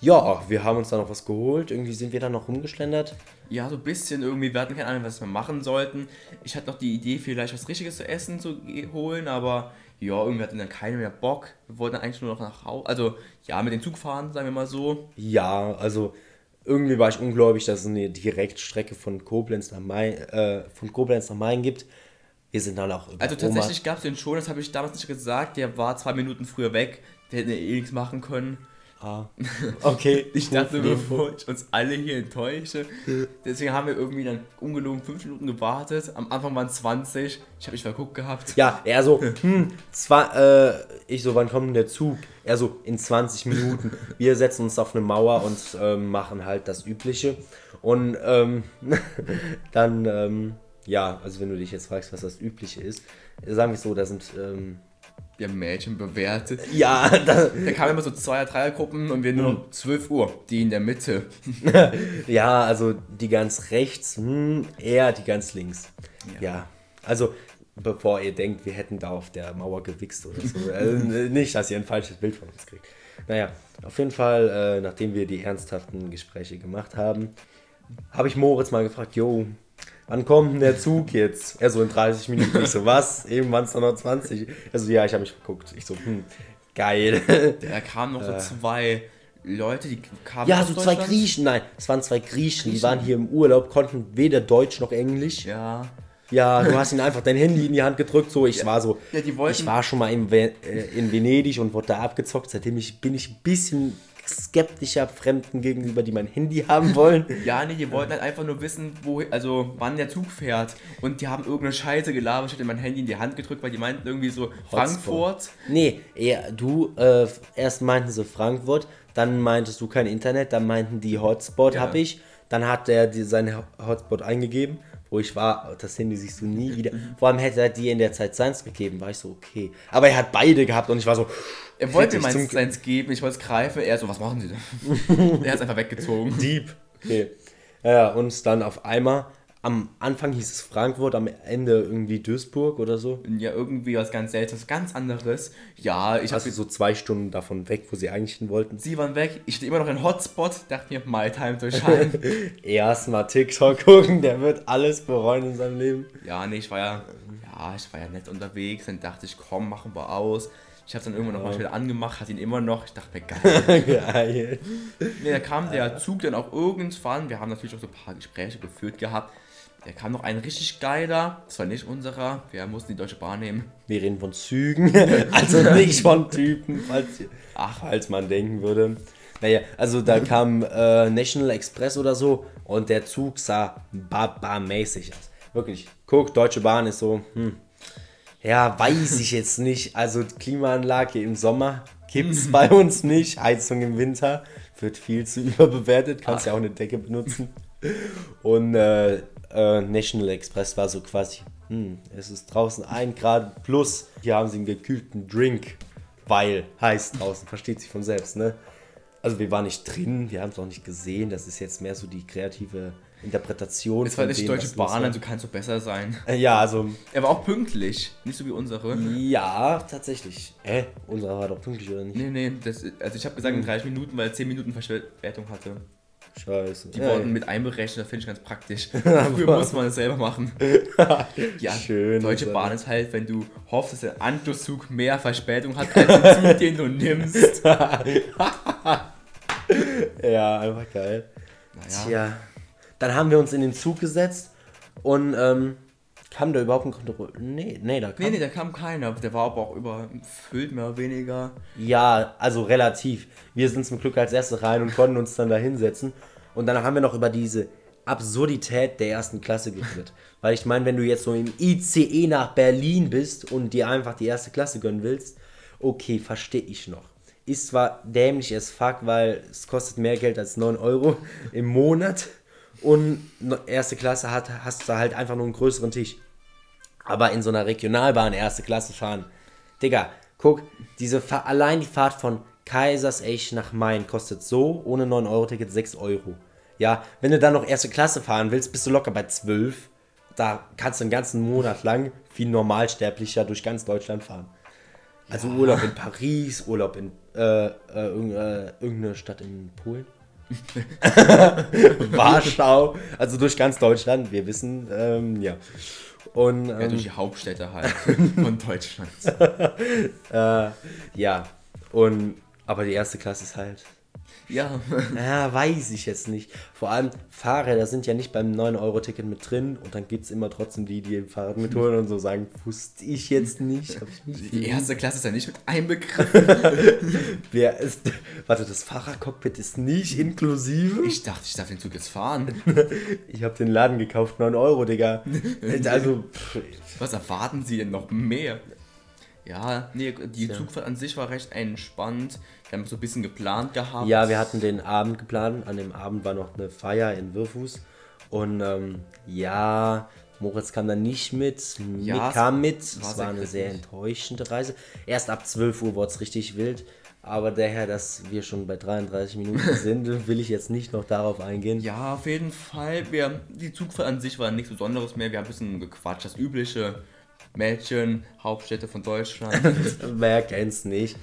Ja, wir haben uns da noch was geholt. Irgendwie sind wir da noch rumgeschlendert. Ja, so ein bisschen irgendwie. Wir hatten keine Ahnung, was wir machen sollten. Ich hatte noch die Idee, vielleicht was Richtiges zu essen zu holen, aber ja, irgendwie hatten dann keiner mehr Bock. Wir wollten eigentlich nur noch nach Hause. Also, ja, mit dem Zug fahren, sagen wir mal so. Ja, also irgendwie war ich ungläubig, dass es eine Direktstrecke von Koblenz nach Main, äh, von Koblenz nach Main gibt. Wir sind dann auch Also, tatsächlich gab es den schon, das habe ich damals nicht gesagt. Der war zwei Minuten früher weg. Der hätte eh nichts machen können. Ah, okay. Ich dachte, bevor ich uns alle hier enttäusche. Deswegen haben wir irgendwie dann ungelogen fünf Minuten gewartet. Am Anfang waren es 20. Ich habe mich verguckt gehabt. Ja, er so, hm, zwar, äh, ich so, wann kommt denn der Zug? Er so, in 20 Minuten. Wir setzen uns auf eine Mauer und ähm, machen halt das Übliche. Und ähm, dann, ähm, ja, also wenn du dich jetzt fragst, was das Übliche ist, sagen wir so, da sind, ähm, Wir haben Mädchen bewertet. ja, da, Da kamen immer so Zweier-, Dreiergruppen und wir nur noch 12 Uhr. Die in der Mitte. ja, also die ganz rechts, hm, eher die ganz links. Ja. also bevor ihr denkt, wir hätten da auf der Mauer gewichst oder so. also, nicht, dass ihr ein falsches Bild von uns kriegt. Naja, auf jeden Fall, äh, nachdem wir die ernsthaften Gespräche gemacht haben, habe ich Moritz mal gefragt, jo, wann kommt denn der Zug jetzt? Er so in 30 Minuten. Ich so, was? Eben waren es noch 20. Also ja, ich habe mich geguckt. Ich so, hm, geil. Da kamen noch so zwei Leute, die kamen Ja, so zwei. Griechen, nein, es waren zwei Griechen, die waren hier im Urlaub, konnten weder Deutsch noch Englisch. Ja, Ja. du hast ihnen einfach dein Handy in die Hand gedrückt, so, ich war so, Ja, ich war schon mal in, äh, in Venedig und wurde da abgezockt, seitdem ich, bin ich ein bisschen skeptischer Fremden gegenüber, die mein Handy haben wollen. Ja, nee, die wollten halt einfach nur wissen, wo, also wann der Zug fährt. Und die haben irgendeine Scheiße gelabert. Ich hatte mein Handy in die Hand gedrückt, weil die meinten irgendwie so Frankfurt. Nee, eher, du, äh, erst meinten sie Frankfurt, dann meintest du kein Internet, dann meinten die Hotspot Ja. hab ich, dann hat der die, seinen Hotspot eingegeben, wo ich war, das Handy siehst du nie wieder. Vor allem hätte er dir in der Zeit seins gegeben, war ich so, okay. Aber er hat beide gehabt und ich war so, Er wollte meins seins geben, ich wollte es greifen. Er so, was machen Sie denn? er ist einfach weggezogen. Dieb. Okay. Ja, und dann auf einmal am Anfang hieß es Frankfurt, am Ende irgendwie Duisburg oder so. Ja, irgendwie was ganz Seltsames, ganz anderes. Ja, ich habe so zwei Stunden davon weg, wo sie eigentlich hin wollten. Sie waren weg, ich stehe immer noch in Hotspot, dachte mir, my time to shine. Erstmal TikTok gucken, der wird alles bereuen in seinem Leben. ja, nee, ich war ja, ja, ich war ja nett unterwegs, dann dachte ich, komm, machen wir aus. Ich habe dann irgendwann noch mal schnell angemacht, hat ihn immer noch. Ich dachte mir, geil. Geil. Nee, da kam der Zug dann auch irgendwann. Wir haben natürlich auch so ein paar Gespräche geführt gehabt. Da kam noch ein richtig geiler, das war nicht unserer. Wir mussten die Deutsche Bahn nehmen. Wir reden von Zügen, also nicht von Typen, falls, Ach. falls man denken würde. Naja, also da kam äh, National Express oder so und der Zug sah baba-mäßig aus. Wirklich. Guck, Deutsche Bahn ist so, hm. Ja, weiß ich jetzt nicht. Also Klimaanlage im Sommer gibt's bei uns nicht. Heizung im Winter wird viel zu überbewertet. Kannst ja auch eine Decke benutzen. Und äh, äh, National Express war so quasi, hm, es ist draußen 1 Grad plus. Hier haben sie einen gekühlten Drink, weil heiß draußen, versteht sich von selbst, ne? Also wir waren nicht drin, wir haben es auch nicht gesehen. Das ist jetzt mehr so die kreative Interpretation. Es war nicht Deutsche Bahn, also kann es so besser sein. Äh, Ja, also Er war auch pünktlich, nicht so wie unsere. ja, tatsächlich. Hä? Unser war doch pünktlich oder nicht? Nee, nee, das, also ich habe gesagt in 30 Minuten, weil er 10 Minuten Verspätung hatte. Scheiße. Die wurden mit einberechnet, das finde ich ganz praktisch. Früher muss man es selber machen. Ja, Schön, Deutsche. Bahn ist halt, wenn du hoffst, dass der Anschlusszug mehr Verspätung hat als der Zug, den du nimmst. Ja, einfach geil. Naja, Tja. Dann haben wir uns in den Zug gesetzt und ähm, kam da überhaupt ein Kontrolle? Nee, nee, da kam. nee, nee, da kam keiner. Der war aber auch überfüllt, mehr oder weniger. Ja, also relativ. Wir sind zum Glück als Erste rein und konnten uns dann da hinsetzen. Und dann haben wir noch über diese Absurdität der ersten Klasse geredet. Weil ich meine, wenn du jetzt so im ICE nach Berlin bist und dir einfach die erste Klasse gönnen willst, okay, verstehe ich noch. Ist zwar dämlich as fuck, weil es kostet mehr Geld als 9 Euro im Monat. Und no- erste Klasse hat, hast du halt einfach nur einen größeren Tisch. Aber in so einer Regionalbahn erste Klasse fahren. Digga, guck, diese Fa allein die Fahrt von Kaisersesch nach Main kostet so ohne 9-Euro-Ticket 6 Euro. Ja, wenn du dann noch erste Klasse fahren willst, bist du locker bei 12. Da kannst du einen ganzen Monat lang wie ein Normalsterblicher durch ganz Deutschland fahren. Also Urlaub in Paris, Urlaub in äh, äh, äh, irgendeine Stadt in Polen. Warschau, also durch ganz Deutschland, wir wissen, ähm, ja. Und Ja, ähm, durch die Hauptstädte halt von Deutschland. äh, ja, und aber die erste Klasse ist halt. Ja, Ja, weiß ich jetzt nicht. Vor allem Fahrräder sind ja nicht beim 9-Euro-Ticket mit drin und dann gibt es immer trotzdem die, die ein Fahrrad mitholen und so sagen, wusste ich jetzt nicht. Ich nicht die erste Klasse ist ja nicht mit einbegriffen. Wer ist. Warte, das Fahrercockpit ist nicht inklusive? Ich dachte, ich darf den Zug jetzt fahren. Ich habe den Laden gekauft, 9 Euro, Digga. Also, pff, Was erwarten Sie denn noch mehr? Ja, nee, die Zugfahrt an sich war recht entspannt. Wir haben so ein bisschen geplant gehabt. ja, wir hatten den Abend geplant. An dem Abend war noch eine Feier in Würfus. Und ähm, ja, Moritz kam dann nicht mit. Ja, Mick es kam mit. war Es sehr war eine sehr enttäuschende Reise. Erst ab 12 Uhr wurde es richtig wild. Aber daher, dass wir schon bei 33 Minuten sind, will ich jetzt nicht noch darauf eingehen. Ja, auf jeden Fall. Wir, die Zugfahrt an sich war nichts Besonderes mehr. Wir haben ein bisschen gequatscht. Das übliche Mädchen, Hauptstädte von Deutschland. Wer kennt's nicht?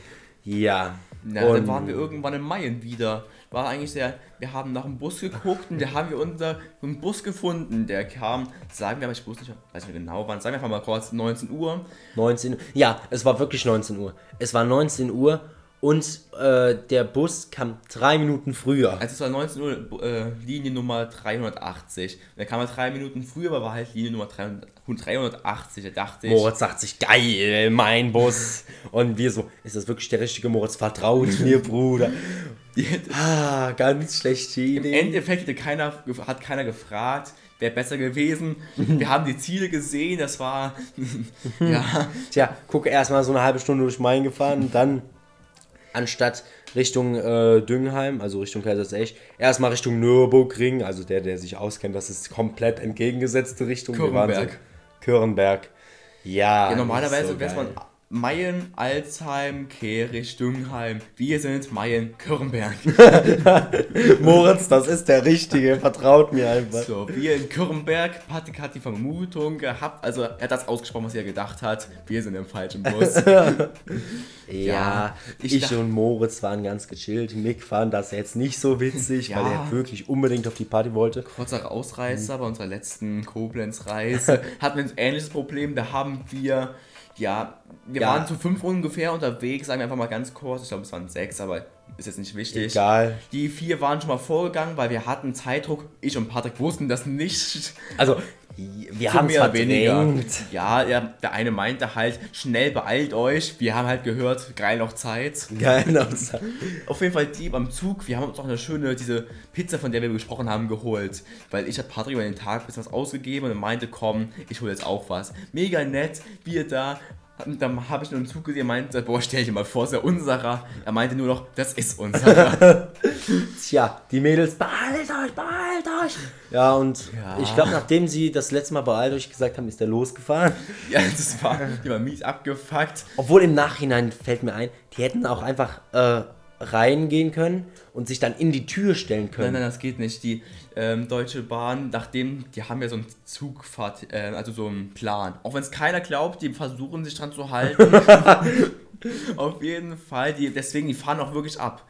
Ja. Na, dann waren wir irgendwann in Mayen wieder. War eigentlich sehr. Wir haben nach dem Bus geguckt und da haben wir unser, einen Bus gefunden. Der kam, sagen wir aber, ich wusste nicht, weiß nicht genau wann, sagen wir einfach mal kurz 19 Uhr. 19 Uhr. Ja, es war wirklich 19 Uhr. Es war 19 Uhr und äh, der Bus kam drei Minuten früher. Also es war 19 Uhr äh, Linie Nummer 380. Und da kam er drei Minuten früher, aber war halt Linie Nummer 300 380. Da dachte ich. Moritz sagt sich, geil, mein Bus. Und wir so, ist das wirklich der richtige Moritz? Vertraut mir, Bruder. Ah, ganz schlechte Im Idee. Endeffekt hätte keiner, hat keiner gefragt, wäre besser gewesen. Wir haben die Ziele gesehen, das war. ja. Tja, guck erstmal so eine halbe Stunde durch Main gefahren und dann anstatt Richtung äh, Düngenheim, also Richtung Kaisersesch, erstmal Richtung Nürburgring, also der, der sich auskennt, das ist komplett entgegengesetzte Richtung. Körnberg. Körnberg. Ja. Ja, normalerweise so wäre man. Mayen, Alzheim, Kehrig, Düngheim. Wir sind Mayen, Kürrenberg. Moritz, das ist der Richtige, vertraut mir einfach. So, wir in Kürrenberg. Patrick hat die Vermutung gehabt, also er hat das ausgesprochen, was er gedacht hat. Wir sind im falschen Bus. Ja, ich ich, dacht- und Moritz waren ganz gechillt. Mick fand das jetzt nicht so witzig, Ja. weil er wirklich unbedingt auf die Party wollte. Kurzer Ausreißer bei unserer letzten Koblenz-Reise hatten wir ein ähnliches Problem. Da haben wir, ja, wir Ja. waren zu fünf ungefähr unterwegs, sagen wir einfach mal ganz kurz. Ich glaube, es waren sechs, aber ist jetzt nicht wichtig. Egal. Die vier waren schon mal vorgegangen, weil wir hatten Zeitdruck. Ich und Patrick wussten das nicht. Also, wir haben es verdrängt. Ja, ja, der eine meinte halt, schnell beeilt euch. Wir haben halt gehört, geil noch Zeit. Geil aus. Auf jeden Fall die beim Zug. Wir haben uns auch eine schöne, diese Pizza, von der wir gesprochen haben, geholt. Weil ich habe Patrick über den Tag ein bisschen was ausgegeben und er meinte, komm, ich hole jetzt auch was. Mega nett, wir da. Dann habe ich nur einen Zug gesehen, er meinte, boah, stell dir mal vor, ist ja unserer. Er meinte nur noch, das ist unserer. Tja, die Mädels, beeilt euch, beeilt euch. Ja, und Ja. ich glaube, nachdem sie das letzte Mal beeilt euch gesagt haben, ist der losgefahren. ja, das war, die war mies abgefuckt. Obwohl im Nachhinein fällt mir ein, die hätten auch einfach äh, reingehen können und sich dann in die Tür stellen Nein, können. nein, das geht nicht. Die ähm, Deutsche Bahn, nachdem, die haben ja so einen Zugfahrt, äh, also so einen Plan. Auch wenn es keiner glaubt, die versuchen sich dran zu halten. Auf jeden Fall, die, deswegen, die fahren auch wirklich ab.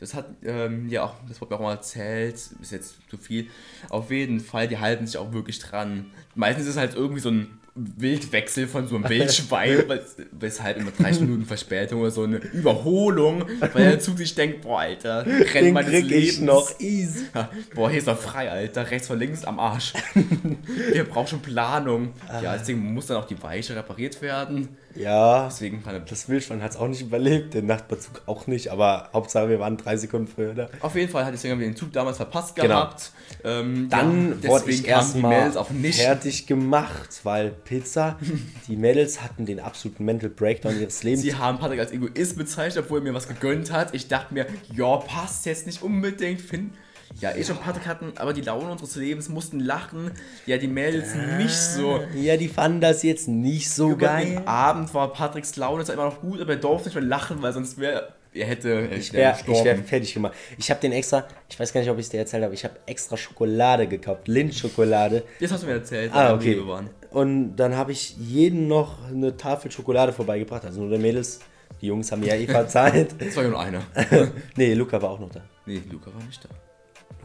Das hat, ähm, ja auch, das wurde mir auch mal erzählt, ist jetzt zu viel. Auf jeden Fall, die halten sich auch wirklich dran. Meistens ist es halt irgendwie so ein Wildwechsel von so einem Wildschwein, wes- weshalb immer 30 Minuten Verspätung oder so eine Überholung, weil der Zug sich denkt, boah, Alter, rennt Den meines Lebens. noch easy. Ja, boah, hier ist noch frei, Alter. Rechts von links am Arsch. Wir brauchen Planung. Ja, deswegen muss dann auch die Weiche repariert werden. Ja, Deswegen er. das Wildschwein hat es auch nicht überlebt, den Nachtbezug auch nicht, aber Hauptsache wir waren drei Sekunden früher da. Auf jeden Fall hat deswegen haben wir den Zug damals verpasst Genau. gehabt. Ähm, Dann ja, wurde ich erstmal fertig gemacht, weil Pizza, die Mädels hatten den absoluten Mental Breakdown ihres Lebens. Sie haben Patrick als Egoist bezeichnet, obwohl er mir was gegönnt hat. Ich dachte mir, ja, passt jetzt nicht unbedingt. Finn. Ja, ich und Patrick hatten aber die Laune unseres Lebens, mussten lachen. Ja, die Mädels nicht so. ja, die fanden das jetzt nicht so Über geil. den Abend war Patricks Laune zwar immer noch gut, aber er durfte nicht mehr lachen, weil sonst wäre er hätte er Ich wär wäre wär fertig gemacht. Ich habe den extra, ich weiß gar nicht, ob ich es dir erzählt habe, ich habe extra Schokolade gekauft, Lindschokolade. Das hast du mir erzählt, Ah, okay. Und dann habe ich jeden noch eine Tafel Schokolade vorbeigebracht, also nur der Mädels. Die Jungs haben ja eh verzeiht. Es war ja nur einer. nee, Luca war auch noch da. nee, Luca war nicht da.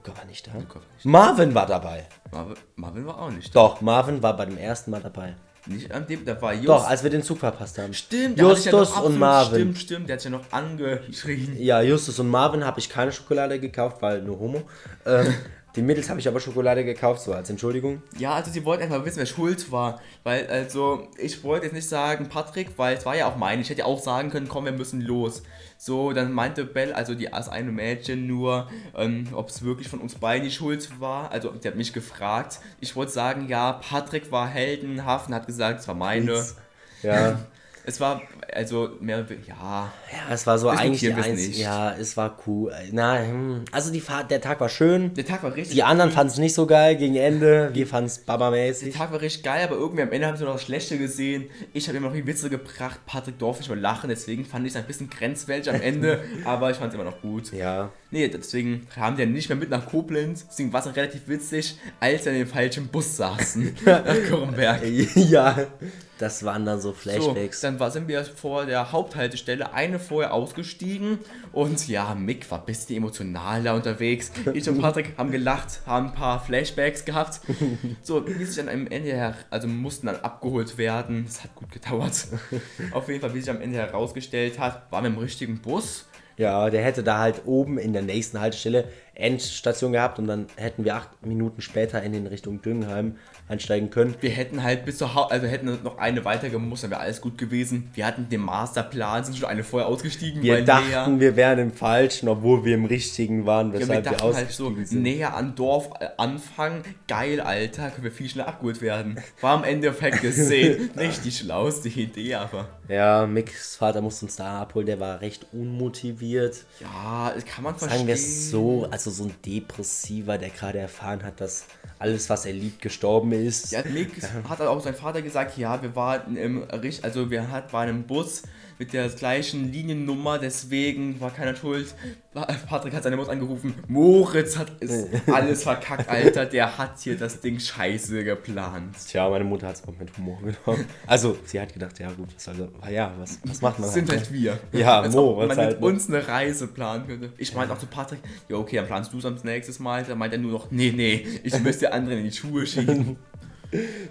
Luca war nicht da. Luca war nicht Marvin war dabei. da. Marvin, Marvin war auch nicht da. Doch, Marvin war bei dem ersten Mal dabei. Nicht an dem, da war Just. Doch, als wir den Zug verpasst haben. stimmt, sich ja Justus und absolut- Marvin. Stimmt, stimmt, der hat ja noch angeschrien. Ja, Justus und Marvin habe ich keine Schokolade gekauft, weil nur Homo. Ähm, den Mädels habe ich aber Schokolade gekauft, so als Entschuldigung. Ja, also sie wollten einfach wissen, wer schuld war. Weil, also, ich wollte jetzt nicht sagen Patrick, weil es war ja auch meine. Ich hätte ja auch sagen können, komm, wir müssen los. So, dann meinte Bell, also die, das eine Mädchen nur, ähm, ob es wirklich von uns beiden die Schuld war. Also, die hat mich gefragt. Ich wollte sagen, ja, Patrick war heldenhaft und hat gesagt, es war meine. Ja. Es war, also, mehr, ja. Ja, es war so eigentlich die einzige. Ja, es war cool. Na, hm, also die Fahrt, der Tag war schön. Der Tag war richtig. Die anderen fanden es nicht so geil gegen Ende. Wir fanden es Der babamäßig. Tag war richtig geil, aber irgendwie am Ende haben sie noch das Schlechte gesehen. Ich habe immer noch die Witze gebracht. Patrick durfte nicht mehr lachen, deswegen fand ich es ein bisschen grenzwertig am Ende, aber ich fand es immer noch gut. Ja. Nee, deswegen haben die ja nicht mehr mit nach Koblenz. Deswegen war es auch relativ witzig, als wir in dem falschen Bus saßen. nach Kürrenberg. ja. Das waren dann so So, Flashbacks. dann war, sind wir vor der Haupthaltestelle eine vorher ausgestiegen und ja, Mick war ein bisschen emotionaler unterwegs. Ich und Patrick haben gelacht, haben ein paar Flashbacks gehabt. So, wie sich dann am Ende her, also mussten dann abgeholt werden. Es hat gut gedauert. Auf jeden Fall, wie sich am Ende herausgestellt hat, waren wir im richtigen Bus. Ja, der hätte da halt oben in der nächsten Haltestelle Endstation gehabt und dann hätten wir acht Minuten später in den Richtung Düngenheim einsteigen können. Wir hätten halt bis zur Haupt, also hätten noch eine weiter gemusst, dann wäre alles gut gewesen. Wir hatten den Masterplan, sind schon eine vorher ausgestiegen, Wir dachten, näher. wir wären im Falschen, obwohl wir im Richtigen waren, Ja, wir weshalb wir, dachten halt so, ausgestiegen sind. näher an Dorf äh, anfangen, geil, Alter, können wir viel schneller abgeholt werden. War am Endeffekt gesehen nicht die schlauste Idee, aber Ja, Micks Vater musste uns da abholen, der war recht wird. Ja, kann man verstehen. Sagen wir es so, also so ein Depressiver, der gerade erfahren hat, dass alles, was er liebt, gestorben ist. Ja, Mick hat auch sein Vater gesagt, ja, wir waren im also wir waren im Bus mit der gleichen Liniennummer, deswegen war keiner schuld. Patrick hat seine Mutter angerufen, Moritz hat es alles verkackt, Alter, der hat hier das Ding scheiße geplant. Tja, meine Mutter hat es auch mit Humor genommen. Also, sie hat gedacht, ja gut, also, ja, was, was macht man Das sind halt, halt ne? wir. Ja, Als Moritz man halt, mit ne? uns eine Reise planen könnte. Ich meinte auch zu Patrick, ja okay, dann planst du es am nächstes Mal. Da meint er nur noch, nee, nee, ich müsste anderen in die Schuhe schieben.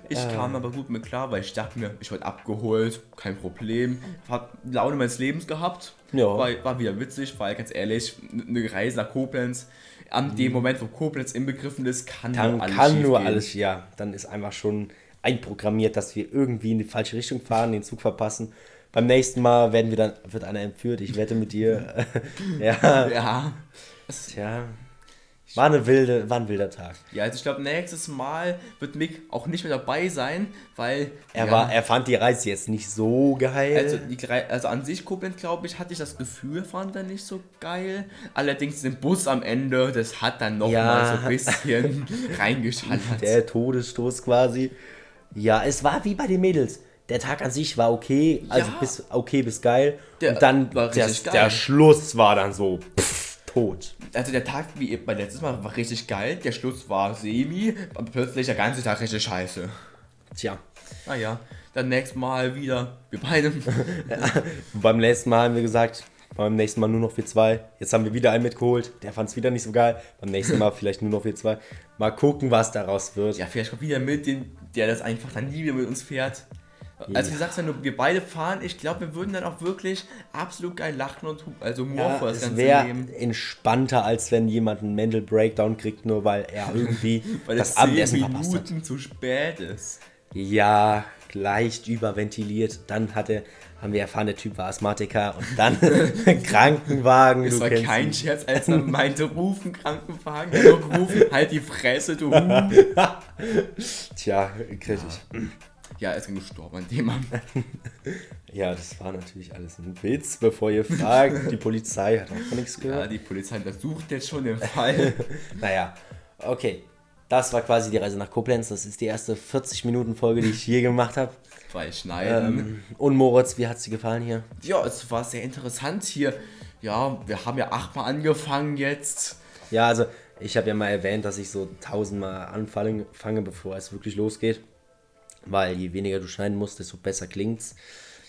Ich Ah. kam aber gut mit klar, weil ich dachte mir, ich wurde abgeholt, kein Problem. Hab Laune meines Lebens gehabt. Ja. War, war wieder witzig, weil ganz ehrlich, eine Reise nach Koblenz, an dem Moment, wo Koblenz inbegriffen ist, kann Mhm. Dann nur alles kann nur alles, ja, dann ist einfach schon einprogrammiert, dass wir irgendwie in die falsche Richtung fahren, den Zug verpassen. Beim nächsten Mal werden wir dann, wird einer entführt, ich wette mit dir. ja, Ja. tja. War, eine wilde, war ein wilder Tag. Ja, also ich glaube, nächstes Mal wird Mick auch nicht mehr dabei sein, weil Er, ja, war, er fand die Reise jetzt nicht so geil. Also, die, also an sich Koblenz, glaube ich, hatte ich das Gefühl, fand er nicht so geil. Allerdings den Bus am Ende, das hat dann nochmal Ja. so ein bisschen reingeschallert. der Todesstoß quasi. Ja, es war wie bei den Mädels. Der Tag an sich war okay, also Ja. bis okay bis geil. Der und dann war der, geil. der Schluss war dann so pff, tot. Also der Tag, wie bei letztes Mal, war richtig geil. Der Schluss war semi, aber plötzlich der ganze Tag richtig scheiße. Tja. Naja, dann nächstes Mal wieder wir beide. Beim letzten Mal haben wir gesagt, beim nächsten Mal nur noch wir zwei. Jetzt haben wir wieder einen mitgeholt. Der fand es wieder nicht so geil. Beim nächsten Mal vielleicht nur noch wir zwei. Mal gucken, was daraus wird. Ja, vielleicht kommt wieder mit, den, der das einfach dann nie wieder mit uns fährt. Also wie gesagt, wenn wir beide fahren, ich glaube, wir würden dann auch wirklich absolut geil lachen und also Humor Ja, vor das es Ganze wäre nehmen. entspannter, als wenn jemand einen Mental Breakdown kriegt, nur weil er irgendwie Weil das es Abendessen 10 verpasst hat. Minuten zu spät ist. Ja, leicht überventiliert. Dann hatte, haben wir erfahren, der Typ war Asthmatiker und dann Krankenwagen. Du war kein. Scherz, als er meinte, rufen Krankenwagen. Er hat nur gerufen, halt die Fresse, du Huhn. Tja, kritisch. Ja, er ist gestorben an dem Mann. Ja, das war natürlich alles ein Witz, bevor ihr fragt. Die Polizei hat auch nichts Ja, gehört. die Polizei untersucht jetzt schon den Fall. Naja, okay. Das war quasi die Reise nach Koblenz. Das ist die erste 40-Minuten-Folge, die ich je gemacht habe. Bei Schneiden. Ähm, und Moritz, wie hat es dir gefallen hier? Ja, es war sehr interessant hier. Ja, wir haben ja achtmal angefangen jetzt. Ja, also ich habe ja mal erwähnt, dass ich so tausendmal anfange, fange, bevor es wirklich losgeht. Weil je weniger du schneiden musst, desto besser klingt's.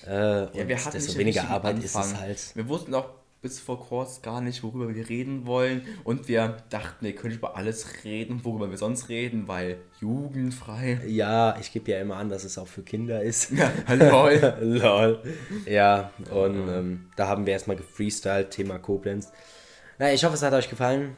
Äh, Ja, und desto weniger Arbeit ist es Anfang. halt. Wir wussten auch bis vor kurz gar nicht, worüber wir reden wollen. Und wir dachten, wir können über alles reden, worüber wir sonst reden, weil jugendfrei. Ja, ich gebe ja immer an, dass es auch für Kinder ist. Ja, lol. Lol. Ja, und ähm, da haben wir erstmal gefreestylt, Thema Koblenz. Na, ich hoffe, es hat euch gefallen.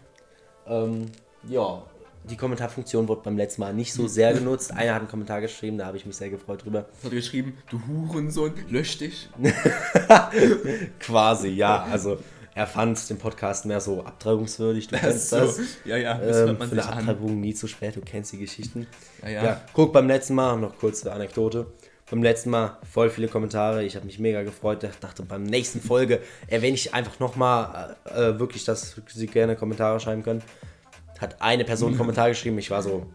Ähm, ja, die Kommentarfunktion wurde beim letzten Mal nicht so sehr genutzt. Einer hat einen Kommentar geschrieben, da habe ich mich sehr gefreut drüber. Hat geschrieben, du Hurensohn, lösch dich. Quasi, ja. Also, er fand den Podcast mehr so abtreibungswürdig. Du kennst das. Ja, ja, das Ähm, man für eine an. Abtreibung nie zu spät, du kennst die Geschichten. Ja, ja. Ja, guck, beim letzten Mal, noch kurze Anekdote. Beim letzten Mal voll viele Kommentare, ich habe mich mega gefreut. Ich dachte, beim nächsten Folge erwähne ich einfach nochmal äh, äh, wirklich, dass sie gerne Kommentare schreiben können. Hat eine Person einen Kommentar geschrieben, ich war so.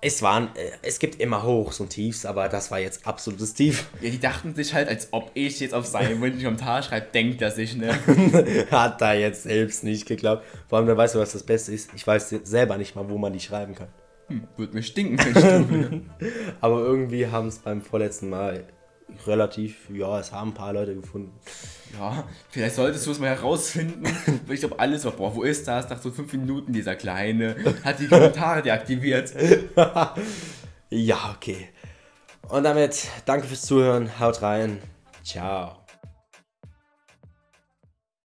Es waren, äh, es gibt immer Hochs und Tiefs, aber das war jetzt absolutes Tief. Ja, die dachten sich halt, als ob ich jetzt auf seinen Wunsch Kommentar schreibe, denkt er sich, ne? Hat da jetzt selbst nicht geklappt. Vor allem, wer weiß, was das Beste ist. Ich weiß selber nicht mal, wo man die schreiben kann. Hm, Würde mir stinken, wenn ich du? Aber irgendwie haben es beim vorletzten Mal relativ, ja, es haben ein paar Leute gefunden. Ja, vielleicht solltest du es mal herausfinden. Weil ich glaube, alles, so, boah, wo ist das? Nach so fünf Minuten, dieser Kleine hat die Kommentare deaktiviert. Ja, okay. Und damit danke fürs Zuhören. Haut rein. Ciao.